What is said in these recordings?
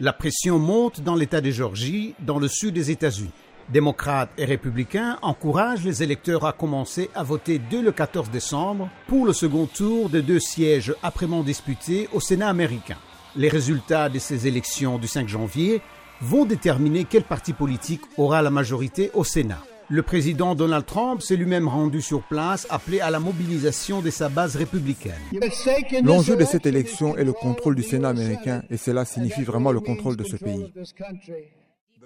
La pression monte dans l'État de Géorgie, dans le sud des États-Unis. Démocrates et républicains encouragent les électeurs à commencer à voter dès le 14 décembre pour le second tour de deux sièges âprement disputés au Sénat américain. Les résultats de ces élections du 5 janvier vont déterminer quel parti politique aura la majorité au Sénat. Le président Donald Trump s'est lui-même rendu sur place, appelé à la mobilisation de sa base républicaine. L'enjeu de cette élection est le contrôle du Sénat américain et cela signifie vraiment le contrôle de ce pays.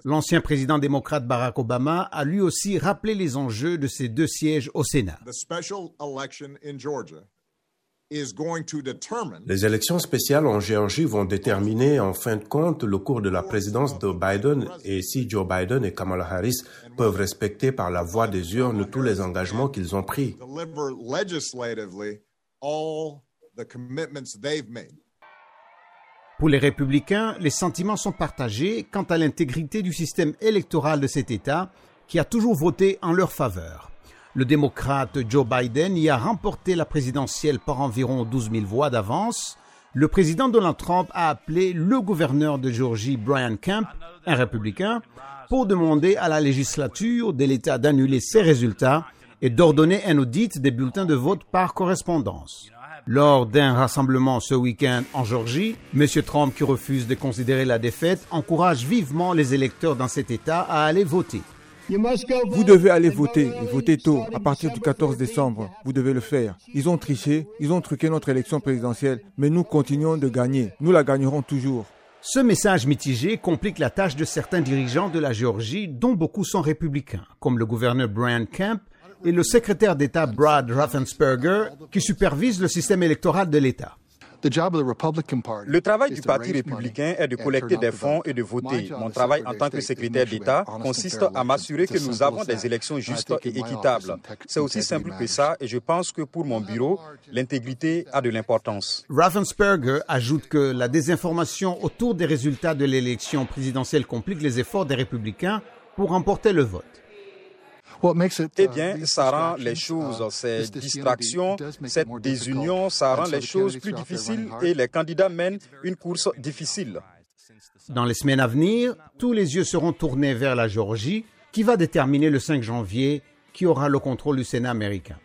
L'ancien président démocrate Barack Obama a lui aussi rappelé les enjeux de ces deux sièges au Sénat. Les élections spéciales en Géorgie vont déterminer en fin de compte le cours de la présidence de Biden et si Joe Biden et Kamala Harris peuvent respecter par la voie des urnes tous les engagements qu'ils ont pris. Pour les républicains, les sentiments sont partagés quant à l'intégrité du système électoral de cet État qui a toujours voté en leur faveur. Le démocrate Joe Biden y a remporté la présidentielle par environ 12 000 voix d'avance. Le président Donald Trump a appelé le gouverneur de Géorgie, Brian Kemp, un républicain, pour demander à la législature de l'État d'annuler ses résultats et d'ordonner un audit des bulletins de vote par correspondance. Lors d'un rassemblement ce week-end en Géorgie, M. Trump, qui refuse de considérer la défaite, encourage vivement les électeurs dans cet État à aller voter. Vous devez aller voter voter tôt, à partir du 14 décembre. Vous devez le faire. Ils ont triché, ils ont truqué notre élection présidentielle, mais nous continuons de gagner. Nous la gagnerons toujours. Ce message mitigé complique la tâche de certains dirigeants de la Géorgie, dont beaucoup sont républicains, comme le gouverneur Brian Kemp et le secrétaire d'État Brad Raffensperger, qui supervise le système électoral de l'État. Le travail du Parti républicain est de collecter des fonds et de voter. Mon travail en tant que secrétaire d'État consiste à m'assurer que nous avons des élections justes et équitables. C'est aussi simple que ça et je pense que pour mon bureau, l'intégrité a de l'importance. Raffensperger ajoute que la désinformation autour des résultats de l'élection présidentielle complique les efforts des républicains pour remporter le vote. Eh uh, bien, ça rend les choses, ces distractions, cette désunion, ça rend les choses plus difficiles et les candidats mènent une course difficile. Dans les semaines à venir, tous les yeux seront tournés vers la Géorgie, qui va déterminer le 5 janvier qui aura le contrôle du Sénat américain.